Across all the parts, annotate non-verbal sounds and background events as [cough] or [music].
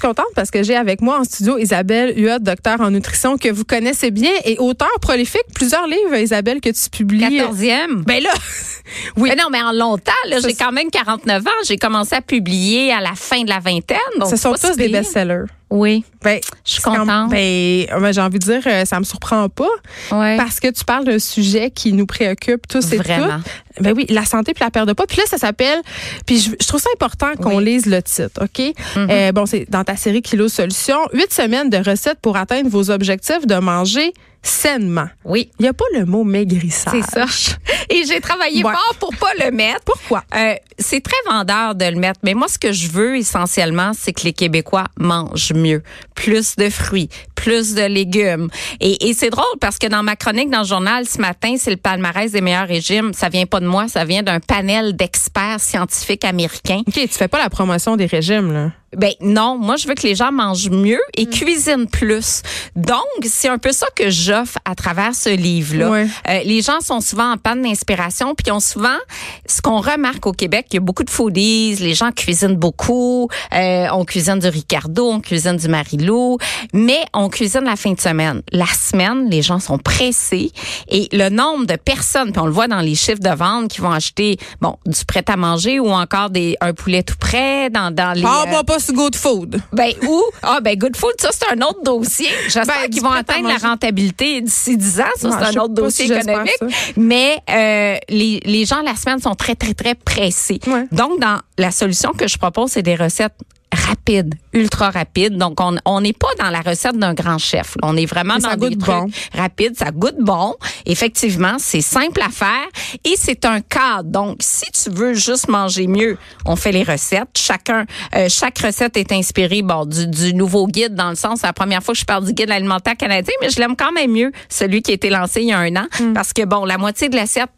Suis contente parce que j'ai avec moi en studio Isabelle Huot, docteur en nutrition que vous connaissez bien et auteur prolifique. Plusieurs livres, Isabelle, que tu publies. 14e. Ben là, [laughs] oui. Mais non, mais en longtemps, j'ai quand même 49 ans. J'ai commencé à publier à la fin de la vingtaine. Donc Ce sont tous des best-sellers. Oui. Ben, je suis contente. Ben, ben, j'ai envie de dire, euh, ça me surprend pas. Ouais. Parce que tu parles d'un sujet qui nous préoccupe tous et Vraiment. toutes. Ben oui, la santé puis la perte de poids. Puis là, ça s'appelle. Puis je, je trouve ça important qu'on Oui. lise le titre, OK? Mm-hmm. Euh, bon, c'est dans ta série Kilo Solutions. Huit semaines de recettes pour atteindre vos objectifs de manger sainement. Oui. Il n'y a pas le mot maigrissage. C'est ça. [laughs] Et j'ai travaillé Ouais. fort pour pas le mettre. Pourquoi? Euh, c'est très vendeur de le mettre, mais moi, ce que je veux essentiellement, c'est que les Québécois mangent mieux. Plus de fruits, plus de légumes. Et, et c'est drôle parce que dans ma chronique dans le journal ce matin, c'est le palmarès des meilleurs régimes. Ça vient pas de moi, ça vient d'un panel d'experts scientifiques américains. OK, tu fais pas la promotion des régimes, là. Ben non, moi je veux que les gens mangent mieux et Mm. cuisinent plus. Donc c'est un peu ça que j'offre à travers ce livre-là. Ouais. Euh, les gens sont souvent en panne d'inspiration, puis ont souvent ce qu'on remarque au Québec, il y a beaucoup de foodies, les gens cuisinent beaucoup, euh, on cuisine du Ricardo, on cuisine du Marilou, mais on cuisine la fin de semaine. La semaine, les gens sont pressés et le nombre de personnes, puis on le voit dans les chiffres de vente qui vont acheter bon du prêt à manger ou encore des un poulet tout prêt dans dans les Ah, euh, bah, pas sur Good Food. ben ou ah ben Good Food ça c'est un autre dossier. J'espère Ben, qu'ils vont atteindre la rentabilité d'ici 10 ans, ça c'est un autre dossier si économique. ça. Mais euh, les les gens la semaine sont très très très pressés. Ouais. Donc dans la solution que je propose c'est des recettes rapides, ultra rapides. Donc on on n'est pas dans la recette d'un grand chef. On est vraiment Mais ça dans des goûte trucs bon. rapides, ça goûte bon. Effectivement, c'est simple à faire et c'est un cadre. Donc si tu veux juste manger mieux, on fait les recettes. Chacun, euh, chaque recette est inspirée bon du, du nouveau guide dans le sens c'est la première fois que je parle du guide alimentaire canadien, mais je l'aime quand même mieux celui qui a été lancé il y a un an Hmm. parce que bon la moitié de l'assiette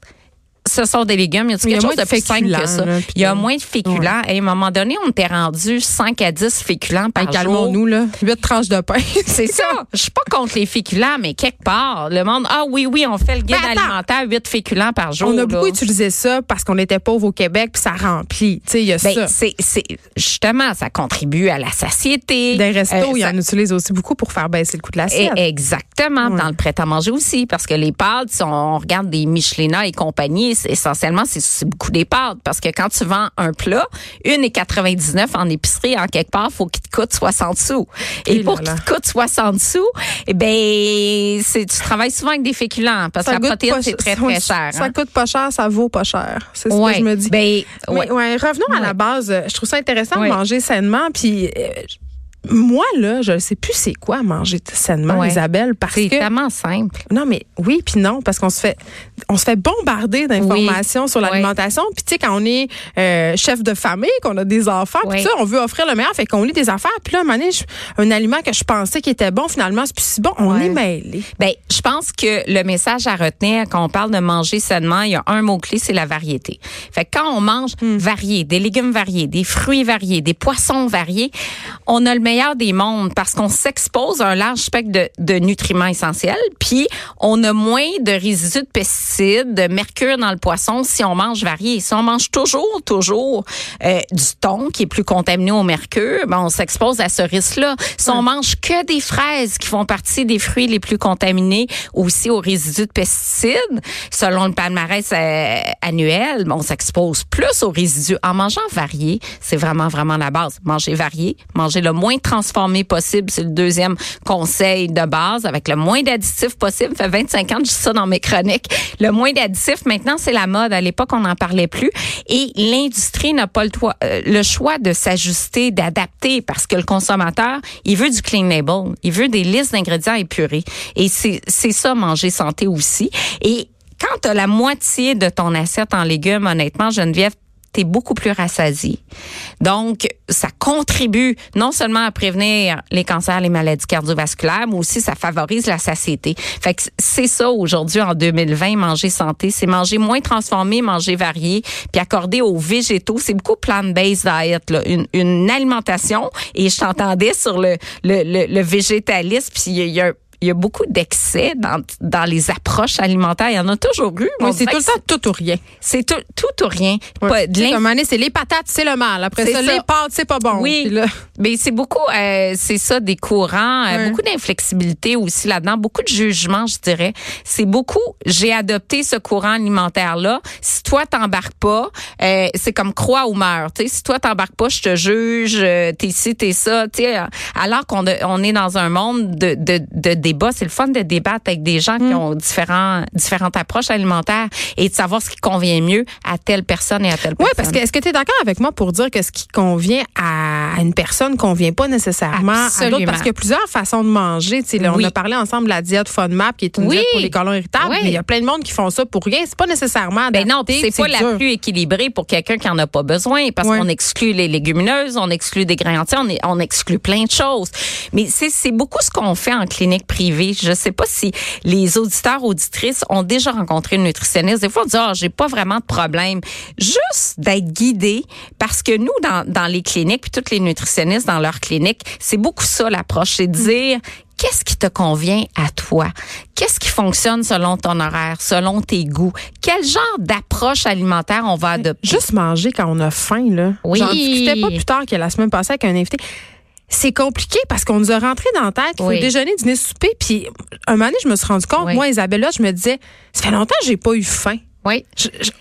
ce sont des légumes. Il y a quelque chose moins de plus simple féculents, que ça? Il y a moins de féculents. Et à un moment donné, on était rendu 5 à 10 féculents par jour. Calmons-nous, là. Huit tranches de pain. [laughs] C'est ça. Je suis pas contre les féculents, mais quelque part, le monde, ah oui, oui, on fait le guide alimentaire, 8 féculents par jour. On a beaucoup utilisé ça parce qu'on était pauvres au Québec, puis ça remplit. Tu sais, il y a Ben, ça. c'est, justement, ça contribue à la satiété. Des restos, Euh, il y ça- en utilise aussi beaucoup pour faire baisser le coût de Et- l'assiette. Exactement, dans le prêt-à-manger aussi, parce que les pâtes, si on regarde des Michelina et compagnie, essentiellement, c'est, beaucoup des pâtes, parce que quand tu vends un plat, une et 99 en épicerie, en quelque part, faut qu'il te coûte 60 sous. Et, Et pour qu'il te coûte 60 sous, eh ben, c'est, tu travailles souvent avec des féculents, parce que la protéine, pas- c'est très, très cher. Ça hein. coûte pas cher, ça vaut pas cher. C'est ce Ouais. que je me dis. Ben, Mais, ouais. ouais, revenons à la base. Je trouve ça intéressant de manger sainement. Puis euh, moi, là, je ne sais plus c'est quoi manger sainement, Ouais. Isabelle, parce C'est que tellement simple. non, mais oui, puis non, parce qu'on se fait, on se fait bombarder d'informations sur l'alimentation. Puis tu sais, quand on est euh, chef de famille, qu'on a des enfants, puis ça, on veut offrir le meilleur, fait qu'on lit des affaires. Puis là, un moment donné, un aliment que je pensais qui était bon, finalement, c'est plus si bon. On Ouais. est mêlé. Ben, je pense que le message à retenir quand on parle de manger sainement, il y a un mot clé, c'est la variété. Fait que quand on mange Hmm. varié, des légumes variés, des fruits variés, des poissons variés, on a le meilleur des mondes parce qu'on s'expose à un large spectre de, de nutriments essentiels, puis on a moins de résidus de pesticides, de mercure dans le poisson si on mange varié. Si on mange toujours, toujours euh, du thon qui est plus contaminé au mercure, ben on s'expose à ce risque-là. Si on mange que des fraises qui font partie des fruits les plus contaminés, aussi aux résidus de pesticides, selon le palmarès euh, annuel, ben, on s'expose plus aux résidus. En mangeant varié, c'est vraiment, vraiment la base. Manger varié, manger le moins transformé possible, c'est le deuxième conseil de base, avec le moins d'additifs possible. Ça fait 25 ans que je dis ça dans mes chroniques. Le moins d'additifs, maintenant, c'est la mode. À l'époque, on n'en parlait plus. Et l'industrie n'a pas le, euh, le choix de s'ajuster, d'adapter, parce que le consommateur, il veut du clean label. Il veut des listes d'ingrédients épurés. Et c'est ça, manger santé aussi. Et quand tu as la moitié de ton assiette en légumes, honnêtement, Geneviève, tu es beaucoup plus rassasié. Donc, ça contribue non seulement à prévenir les cancers, les maladies cardiovasculaires, mais aussi ça favorise la satiété. Fait que c'est ça aujourd'hui en 2020, manger santé, c'est manger moins transformé, manger varié, puis accorder aux végétaux, c'est beaucoup plant-based diet, là, une, une alimentation. Et je t'entendais sur le, le, le, le végétalisme, puis il y a il y a beaucoup d'excès dans, dans les approches alimentaires. Il y en a toujours eu. Oui, c'est tout le temps tout ou rien. C'est tout, tout ou rien. Ouais. Pas, de c'est les patates, c'est le mal. Après ça, ça, les pâtes, c'est pas bon. Oui. Là... Mais c'est beaucoup, euh, c'est ça, des courants, euh, beaucoup d'inflexibilité aussi là-dedans, beaucoup de jugement, je dirais. C'est beaucoup, j'ai adopté ce courant alimentaire-là. Si toi, t'embarques pas, euh, c'est comme croix ou meurs. Si toi, t'embarques pas, je te juge, t'es ci, t'es ça. T'sais, alors qu'on on est dans un monde de, de, de débat. C'est le fun de débattre avec des gens mm. qui ont différents, différentes approches alimentaires et de savoir ce qui convient mieux à telle personne et à telle personne. Oui, parce que est-ce que tu es d'accord avec moi pour dire que ce qui convient à une personne convient pas nécessairement Absolument. à d'autres? Parce qu'il y a plusieurs façons de manger. Là, oui. On a parlé ensemble de la diète FODMAP qui est une oui. diète pour les colons irritables. Oui. Mais il y a plein de monde qui font ça pour rien. C'est pas nécessairement adapté. Ben non, c'est pas dur. la plus équilibrée pour quelqu'un qui en a pas besoin parce qu'on exclut les légumineuses, on exclut des grains entiers, on, est- on exclut plein de choses. Mais c'est beaucoup ce qu'on fait en clinique privée. Je sais pas si les auditeurs auditrices ont déjà rencontré une nutritionniste. Des fois on dit ah, j'ai pas vraiment de problème. Juste d'être guidé parce que nous dans dans les cliniques puis toutes les nutritionnistes dans leurs cliniques, c'est beaucoup ça l'approche, c'est de dire Qu'est-ce qui te convient à toi? Qu'est-ce qui fonctionne selon ton horaire, selon tes goûts? Quel genre d'approche alimentaire on va adopter? Juste manger quand on a faim, là. Oui. J'en discutais pas plus tard que la semaine passée avec un invité. C'est compliqué parce qu'on nous a rentré dans la tête qu'il Oui. faut déjeuner, dîner, souper. Puis, un moment donné, je me suis rendu compte, Oui. moi, Isabella, je me disais, ça fait longtemps que j'ai pas eu faim. Oui.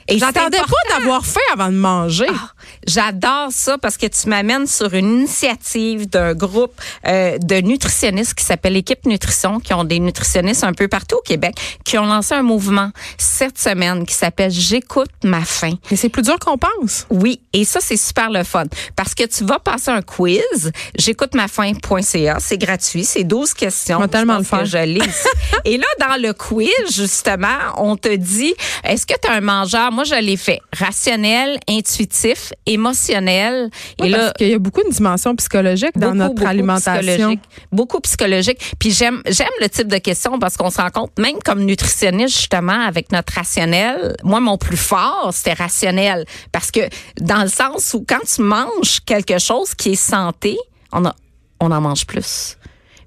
J'attendais pas d'avoir faim avant de manger. Ah, J'adore ça parce que tu m'amènes sur une initiative d'un groupe euh, de nutritionnistes qui s'appelle Équipe Nutrition, qui ont des nutritionnistes un peu partout au Québec, qui ont lancé un mouvement cette semaine qui s'appelle J'écoute ma faim. Mais c'est plus dur qu'on pense. Oui, et ça c'est super le fun parce que tu vas passer un quiz, j'écoute ma faim.ca, c'est gratuit, c'est 12 questions. On tellement le faire. que Je [laughs] et là dans le quiz justement, on te dit est-ce que tu as un mangeur? Moi je l'ai fait rationnel, intuitif, émotionnel et Oui, là parce qu'il y a beaucoup de dimensions psychologiques dans beaucoup, notre beaucoup alimentation. psychologique. Beaucoup psychologique. Puis j'aime j'aime le type de questions parce qu'on se rend compte, même comme nutritionniste, justement, avec notre rationnel, moi, mon plus fort, c'était rationnel. Parce que dans le sens où quand tu manges quelque chose qui est santé, on, a, on en mange plus.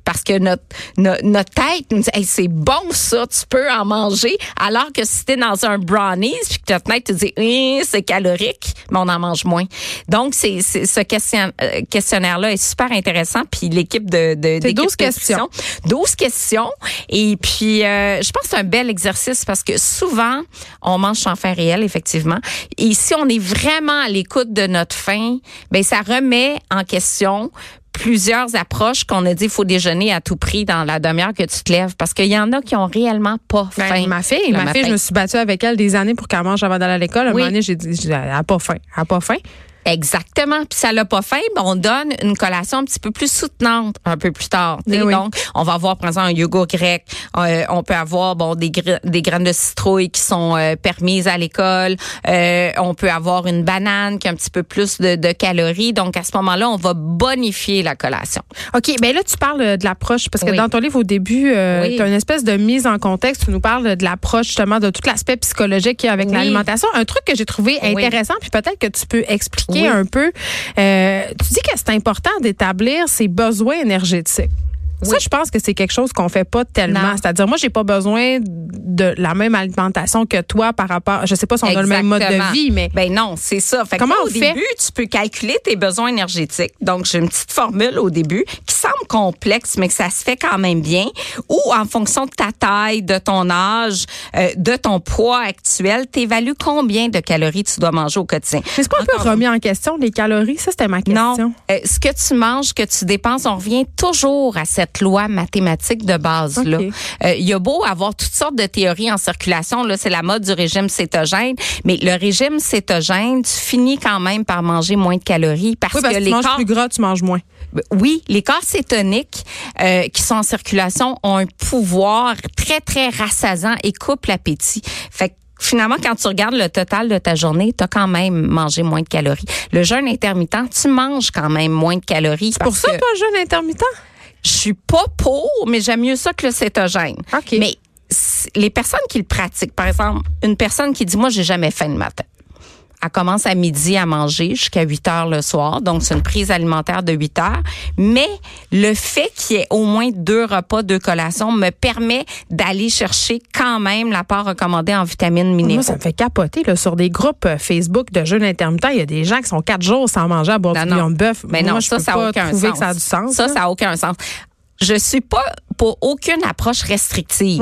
Parce que notre, notre, notre tête nous dit, hey, c'est bon ça, tu peux en manger. Alors que si t'es dans un brownies, puis que notre tête te dit, Hum, c'est calorique, mais on en mange moins. Donc, c'est, ce question, euh, questionnaire-là est super intéressant. Puis l'équipe de, de C'est d'équipe 12 questions. nutrition, 12 questions. Et puis, euh, je pense que c'est un bel exercice parce que souvent, on mange sans faim réel, effectivement. Et si on est vraiment à l'écoute de notre faim, ben ça remet en question plusieurs approches qu'on a dit il faut déjeuner à tout prix dans la demi-heure que tu te lèves parce qu'il y en a qui ont réellement pas Ben, faim. ma fille, le ma fille, matin. je me suis battue avec elle des années pour qu'elle mange avant d'aller à l'école. À un Oui. moment donné, j'ai dit, j'ai dit, elle a pas faim. Elle a pas faim. Exactement. Puis ça l'a pas faim, ben on donne une collation un petit peu plus soutenante un peu plus tard. Eh oui. Donc, on va avoir par exemple un yogourt grec. Euh, on peut avoir bon des, gra- des graines de citrouille qui sont euh, permises à l'école. Euh, on peut avoir une banane qui a un petit peu plus de, de calories. Donc à ce moment-là, on va bonifier la collation. OK, ben là, tu parles euh, de l'approche, parce que Oui. dans ton livre, au début, euh, tu as une espèce de mise en contexte. Tu nous parles de l'approche, justement, de tout l'aspect psychologique qu'il y a avec l'alimentation. Un truc que j'ai trouvé intéressant, puis peut-être que tu peux expliquer Oui. un peu. Euh, tu dis que c'est important d'établir ses besoins énergétiques. Ça, je pense que c'est quelque chose qu'on fait pas tellement. C'est-à-dire, moi, j'ai pas besoin de la même alimentation que toi par rapport. Je sais pas si on a le même mode de vie, mais Ben non, c'est ça. Fait que Comment on au fait? début, tu peux calculer tes besoins énergétiques. Donc, j'ai une petite formule au début qui semble complexe, mais que ça se fait quand même bien. Ou en fonction de ta taille, de ton âge, euh, de ton poids actuel, t'évalues combien de calories tu dois manger au quotidien. mais c'est pas un peu Encore remis en question les calories? Ça, c'était ma question. Non, Euh, ce que tu manges, que tu dépenses, on revient toujours à cette loi mathématique de base là. Euh, Il y a beau avoir toutes sortes de théories en circulation, là c'est la mode du régime cétogène, mais le régime cétogène, tu finis quand même par manger moins de calories parce, Oui, parce que que les tu manges plus gras, tu manges moins. oui, les corps cétoniques euh, qui sont en circulation ont un pouvoir très très rassasant et coupent l'appétit. Fait que finalement, quand tu regardes le total de ta journée, tu as quand même mangé moins de calories. Le jeûne intermittent, tu manges quand même moins de calories. C'est pour ça, que toi, jeûne intermittent? Je suis pas pour, mais j'aime mieux ça que le cétogène. OK. Mais les personnes qui le pratiquent, par exemple, une personne qui dit, moi, j'ai jamais faim le matin. Elle commence à midi à manger jusqu'à 8 heures le soir. Donc, c'est une prise alimentaire de 8 heures. Mais le fait qu'il y ait au moins deux repas, deux collations me permet d'aller chercher quand même l'apport recommandé en vitamines minéraux. Moi, ça me fait capoter là, sur des groupes euh, Facebook de jeûne intermittent. Il y a des gens qui sont quatre jours sans manger à boire Non, du non. de bœuf. Mais Moi, non, je ça, peux ça n'a aucun sens. que ça a du sens. Ça, là. ça n'a aucun sens. Je suis pas pour aucune approche restrictive.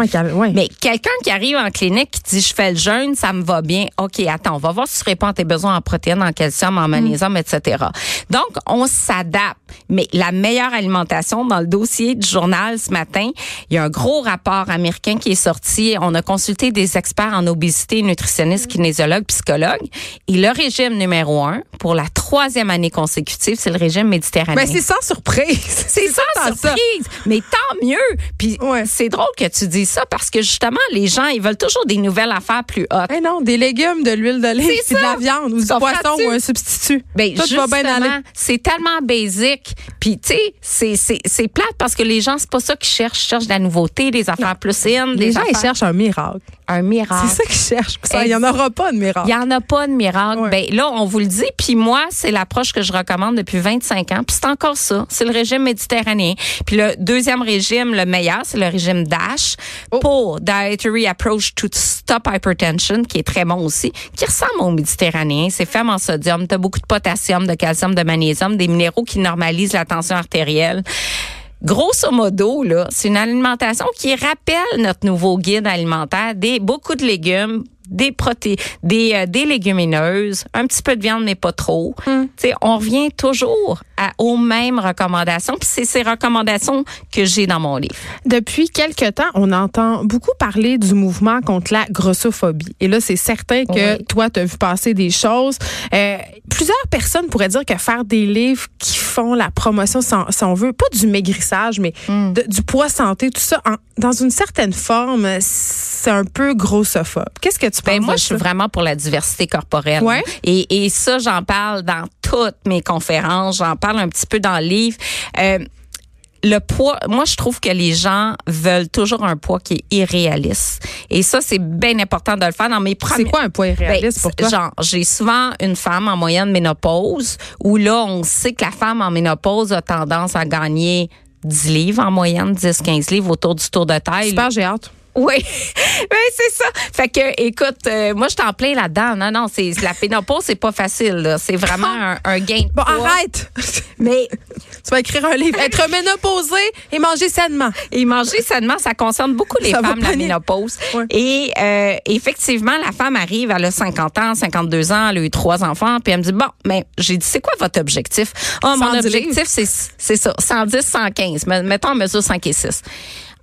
Mais quelqu'un qui arrive en clinique qui dit je fais le jeûne, ça me va bien. OK, attends, on va voir si tu réponds à tes besoins en protéines, en calcium, en magnésium, etc. Donc, on s'adapte. Mais la meilleure alimentation dans le dossier du journal ce matin, il y a un gros rapport américain qui est sorti. On a consulté des experts en obésité, nutritionnistes, kinésiologues, psychologues. Et le régime numéro un pour la troisième année consécutive, c'est le régime méditerranéen. Ben, c'est sans surprise. [laughs] C'est sans ça. surprise, mais tant mieux. Puis Ouais. c'est drôle que tu dises ça parce que justement, les gens, ils veulent toujours des nouvelles affaires plus hautes. Eh non, des légumes, de l'huile d'olive, puis de la viande ou du poisson ou un substitut. Ben, Tout va bien aller. c'est tellement basique. Puis, tu sais, c'est, c'est, c'est plate parce que les gens, c'est pas ça qu'ils cherchent. Ils cherchent de la nouveauté, des affaires plus in, Les des gens, ils cherchent un miracle. un miracle. C'est ça qu'ils cherchent. Il n'y en aura pas de miracle. Il n'y en a pas de miracle. Ouais. Ben là, on vous le dit. Puis moi, c'est l'approche que je recommande depuis 25 ans. Puis c'est encore ça. C'est le régime méditerranéen. Puis le deuxième régime, le meilleur, c'est le régime DASH Oh. pour Dietary Approach to Stop Hypertension, qui est très bon aussi, qui ressemble au méditerranéen. C'est fait en sodium. Tu as beaucoup de potassium, de calcium, de magnésium, des minéraux qui normalisent la tension artérielle. Grosso modo, là, c'est une alimentation qui rappelle notre nouveau guide alimentaire, des beaucoup de légumes, des proté des, euh, des légumineuses, un petit peu de viande mais pas trop. Tu sais, on revient toujours à, aux mêmes recommandations, puis c'est ces recommandations que j'ai dans mon livre. Depuis quelque temps, on entend beaucoup parler du mouvement contre la grossophobie. Et là, c'est certain que Oui. toi, tu as vu passer des choses. Euh, plusieurs personnes pourraient dire que faire des livres qui font la promotion, si on, veut, pas du maigrissage, mais de- du poids santé, tout ça, en- dans une certaine forme, c'est un peu grossophobe. Qu'est-ce que tu penses Ben moi, je suis vraiment pour la diversité corporelle. Ouais. Et, et ça, j'en parle dans toutes mes conférences. J'en parle un petit peu dans le livre. Euh, le poids, moi, je trouve que les gens veulent toujours un poids qui est irréaliste. Et ça, c'est bien important de le faire dans mes C'est premiers... quoi un poids irréaliste Ben, pour toi? Genre, j'ai souvent une femme en moyenne ménopause où là, on sait que la femme en ménopause a tendance à gagner 10 livres en moyenne, 10-15 livres autour du tour de taille. Super, j'ai hâte. Oui, [laughs] ben, c'est ça. Fait que, écoute, euh, moi, je t'en plains là-dedans. Non, non, c'est la pénopause, c'est pas facile. C'est vraiment un, un gain de Bon, poids. arrête! [laughs] Mais tu vas écrire un livre. Être ménopausé et manger sainement. et manger sainement, ça concerne beaucoup les Ça femmes, la ménopause. Et euh, effectivement, la femme arrive, elle a 50 ans, 52 ans, elle a eu trois enfants, puis elle me dit, bon, mais j'ai dit, c'est quoi votre objectif? Ah, mon 110 objectif, c'est c'est ça, 110, 115. Mais Mettons en mesure 5 et 6.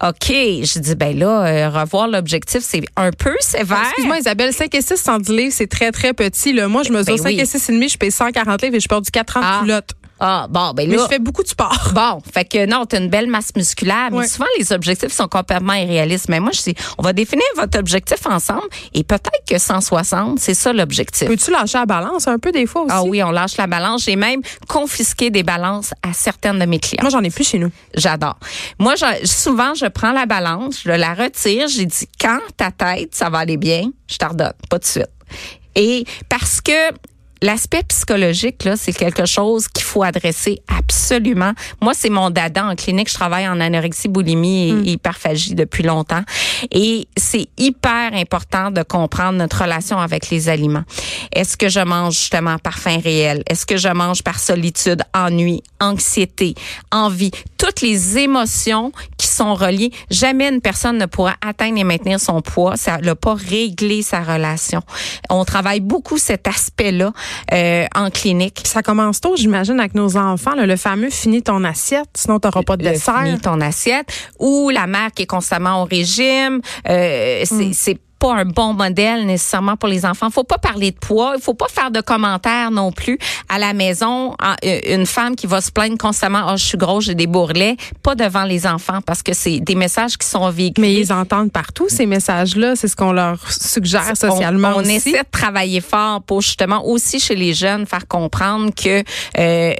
OK, j'ai dit, ben là, euh, revoir l'objectif, c'est un peu sévère. Excuse-moi, Isabelle, 5 et 6, 110 livres, c'est très, très petit. Là. Moi, je mesure Ben 5 oui. et 6 et demi, je paye 140 livres et je porte du 4 ans Ah. culotte. Ah, bon, ben Mais là. je fais beaucoup de sport. [laughs] Bon, fait que non, tu as une belle masse musculaire, mais souvent les objectifs sont complètement irréalistes. Mais moi, je dis, on va définir votre objectif ensemble et peut-être que 160, c'est ça l'objectif. Peux-tu lâcher la balance un peu des fois aussi? Ah oui, on lâche la balance. J'ai même confisqué des balances à certaines de mes clients. Moi, j'en ai plus chez nous. J'adore. Moi, souvent, je prends la balance, je la retire, j'ai dit, quand ta tête, ça va aller bien, je t'ordonne, pas de suite. Et parce que l'aspect psychologique, là, c'est quelque chose qu'il faut adresser absolument. Moi, c'est mon dada en clinique. Je travaille en anorexie, boulimie et hyperphagie depuis longtemps. Et c'est hyper important de comprendre notre relation avec les aliments. Est-ce que je mange justement par faim réel? Est-ce que je mange par solitude, ennui, anxiété, envie? Toutes les émotions qui sont reliées. Jamais une personne ne pourra atteindre et maintenir son poids. Ça n'a pas réglé sa relation. On travaille beaucoup cet aspect-là euh, en clinique. Ça commence tôt, j'imagine, avec nos enfants. là, le fameux finis ton assiette, sinon tu n'auras pas de dessert. fini ton assiette ou la mère qui est constamment au régime. Euh, c'est, c'est pas un bon modèle nécessairement pour les enfants. Faut pas parler de poids, il faut pas faire de commentaires non plus à la maison. Euh, une femme qui va se plaindre constamment, oh je suis grosse, j'ai des bourrelets, pas devant les enfants parce que c'est des messages qui sont véhiculés. Mais ils entendent partout ces messages-là, c'est ce qu'on leur suggère socialement on, aussi. essaie de travailler fort pour justement aussi chez les jeunes faire comprendre que euh,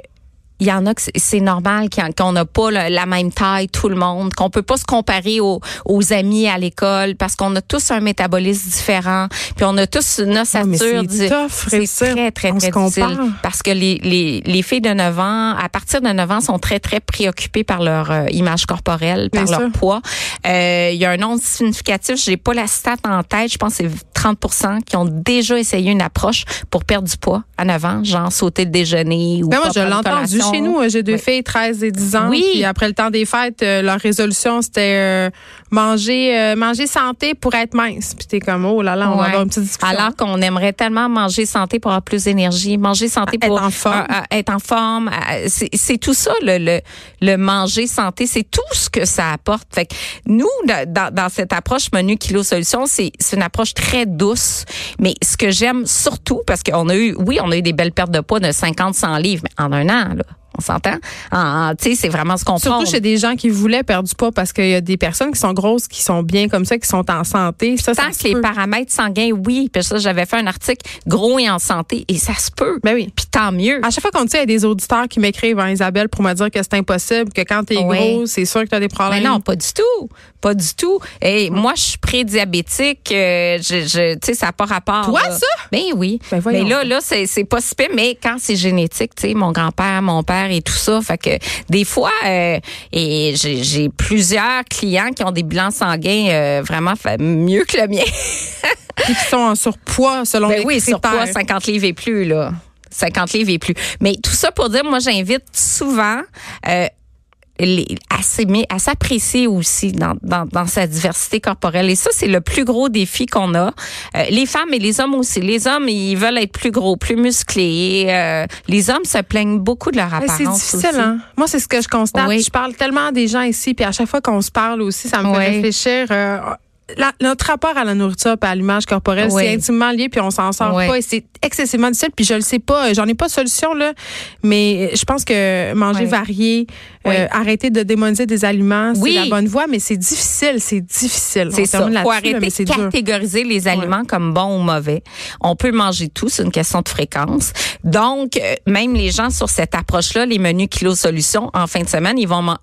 il y en a que c'est normal qu'on n'a pas la même taille tout le monde, qu'on peut pas se comparer aux, aux amis à l'école parce qu'on a tous un métabolisme différent, puis on a tous une ossature. c'est très très très difficile parce que les, les, les filles de 9 ans, à partir de 9 ans, sont très très préoccupées par leur euh, image corporelle, par leur poids. Euh, il y a un nombre significatif, j'ai pas la stat en tête, je pense que c'est 30% qui ont déjà essayé une approche pour perdre du poids à 9 ans, genre sauter le déjeuner ou ben moi, je l'ai entendu chez nous. J'ai deux filles, 13 et 10 ans. Oui. Puis après le temps des fêtes, euh, leur résolution, c'était euh, manger euh, manger santé pour être mince. Puis t'es comme, oh là là, on va avoir une petite discussion. Alors qu'on aimerait tellement manger santé pour avoir plus d'énergie, manger santé pour être en forme. être en forme. C'est tout ça, le, le, le manger santé. C'est tout ce que ça apporte. Fait que nous, dans, dans cette approche menu kilo solution, c'est une approche très douce. Mais ce que j'aime surtout, parce qu'on a eu, oui, on a eu des belles pertes de poids de 50, 100 livres, mais en un an, là. On s'entend? Tu sais, c'est vraiment ce qu'on Surtout chez des gens qui voulaient perdre du poids parce qu'il y a des personnes qui sont grosses, qui sont bien comme ça, qui sont en santé. Ça, Tant que les paramètres sanguins, oui. Puis ça, j'avais fait un article gros et en santé et ça se peut. Ben oui. Puis tant mieux. À chaque fois qu'on dit, il y a des auditeurs qui m'écrivent, à hein, Isabelle, pour me dire que c'est impossible, que quand tu es gros, c'est sûr que tu as des problèmes. Mais non, pas du tout. Pas du tout. Et moi, je suis prédiabétique. Euh, je, je tu sais, ça n'a pas rapport. Toi, ça? Ben oui. Ben mais là, là, c'est, pas mais quand c'est génétique, tu sais, mon grand-père, mon père et tout ça. Fait que des fois, euh, et j'ai, plusieurs clients qui ont des bilans sanguins euh, vraiment mieux que le mien. [laughs] qui sont en surpoids, selon ben les oui, surpoids, 50 livres et plus, là. 50 livres et plus. Mais tout ça pour dire, moi, j'invite souvent euh, à s'apprécier aussi dans, dans, dans, sa diversité corporelle. Et ça, c'est le plus gros défi qu'on a. Euh, les femmes et les hommes aussi. Les hommes, ils veulent être plus gros, plus musclés. Euh, les hommes se plaignent beaucoup de leur apparence. C'est difficile, hein? Moi, c'est ce que je constate. Je parle tellement des gens ici, puis à chaque fois qu'on se parle aussi, ça me fait réfléchir. Euh, notre rapport à la nourriture et à l'image corporelle, c'est intimement lié, puis on s'en sort pas. Et c'est excessivement difficile, puis je le sais pas. J'en ai pas de solution, là. Mais je pense que manger varié, euh, arrêter de démoniser des aliments, c'est la bonne voie, mais c'est difficile, c'est difficile. C'est ça. Faut arrêter de catégoriser les aliments comme bons ou mauvais. On peut manger tout, c'est une question de fréquence. Donc, euh, même les gens sur cette approche-là, les menus kilo solutions, en fin de semaine, ils vont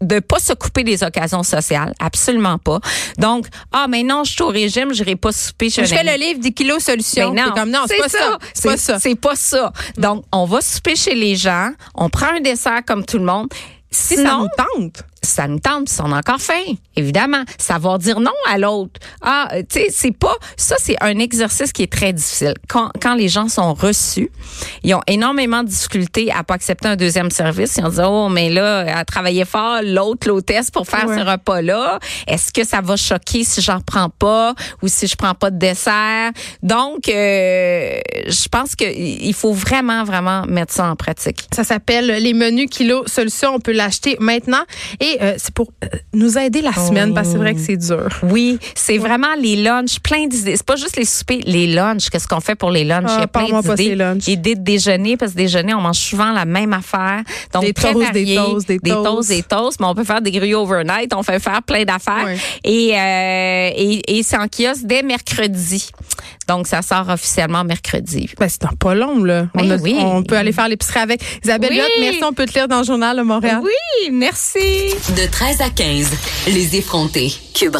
de pas se couper des occasions sociales, absolument pas. Donc, ah, mais non, je suis au régime, je n'irai pas souper Je fais le livre des kilos solutions. Ben non, comme, non c'est pas ça. C'est pas ça. C'est pas ça. Donc, on va souper chez les gens, on prend un dessert comme tout le monde. Si ça nous tente ça nous tente, si on a encore faim, évidemment. Savoir dire non à l'autre. Ah, tu sais, c'est pas... Ça, c'est un exercice qui est très difficile. Quand, quand les gens sont reçus, ils ont énormément de difficultés à pas accepter un deuxième service. Ils ont dit, oh, mais là, à travailler fort, l'autre, l'hôtesse, pour faire ce repas-là. Est-ce que ça va choquer si j'en prends pas ou si je prends pas de dessert? Donc, euh, je pense qu'il faut vraiment, vraiment mettre ça en pratique. Ça s'appelle les menus kilo solution. On peut l'acheter maintenant. Et euh, c'est pour euh, nous aider la semaine, parce que c'est vrai que c'est dur. Oui, c'est vraiment les lunchs, plein d'idées. C'est pas juste les soupers, les lunchs. Qu'est-ce qu'on fait pour les lunchs? Ah, Il y a plein d'idées. Idées de déjeuner, parce que déjeuner, on mange souvent la même affaire. Donc, des toasts, des toasts, des toasts. Des toasts, mais on peut faire des grilles overnight. On fait faire plein d'affaires. Et, euh, et, et c'est en kiosque dès mercredi. Donc, ça sort officiellement mercredi. Ben, c'est pas long, là. on, ben oui. on peut aller faire l'épicerie avec. Isabelle oui. merci. On peut te lire dans le journal de Montréal. Oui, merci. De 13 à 15, les effrontés. Cube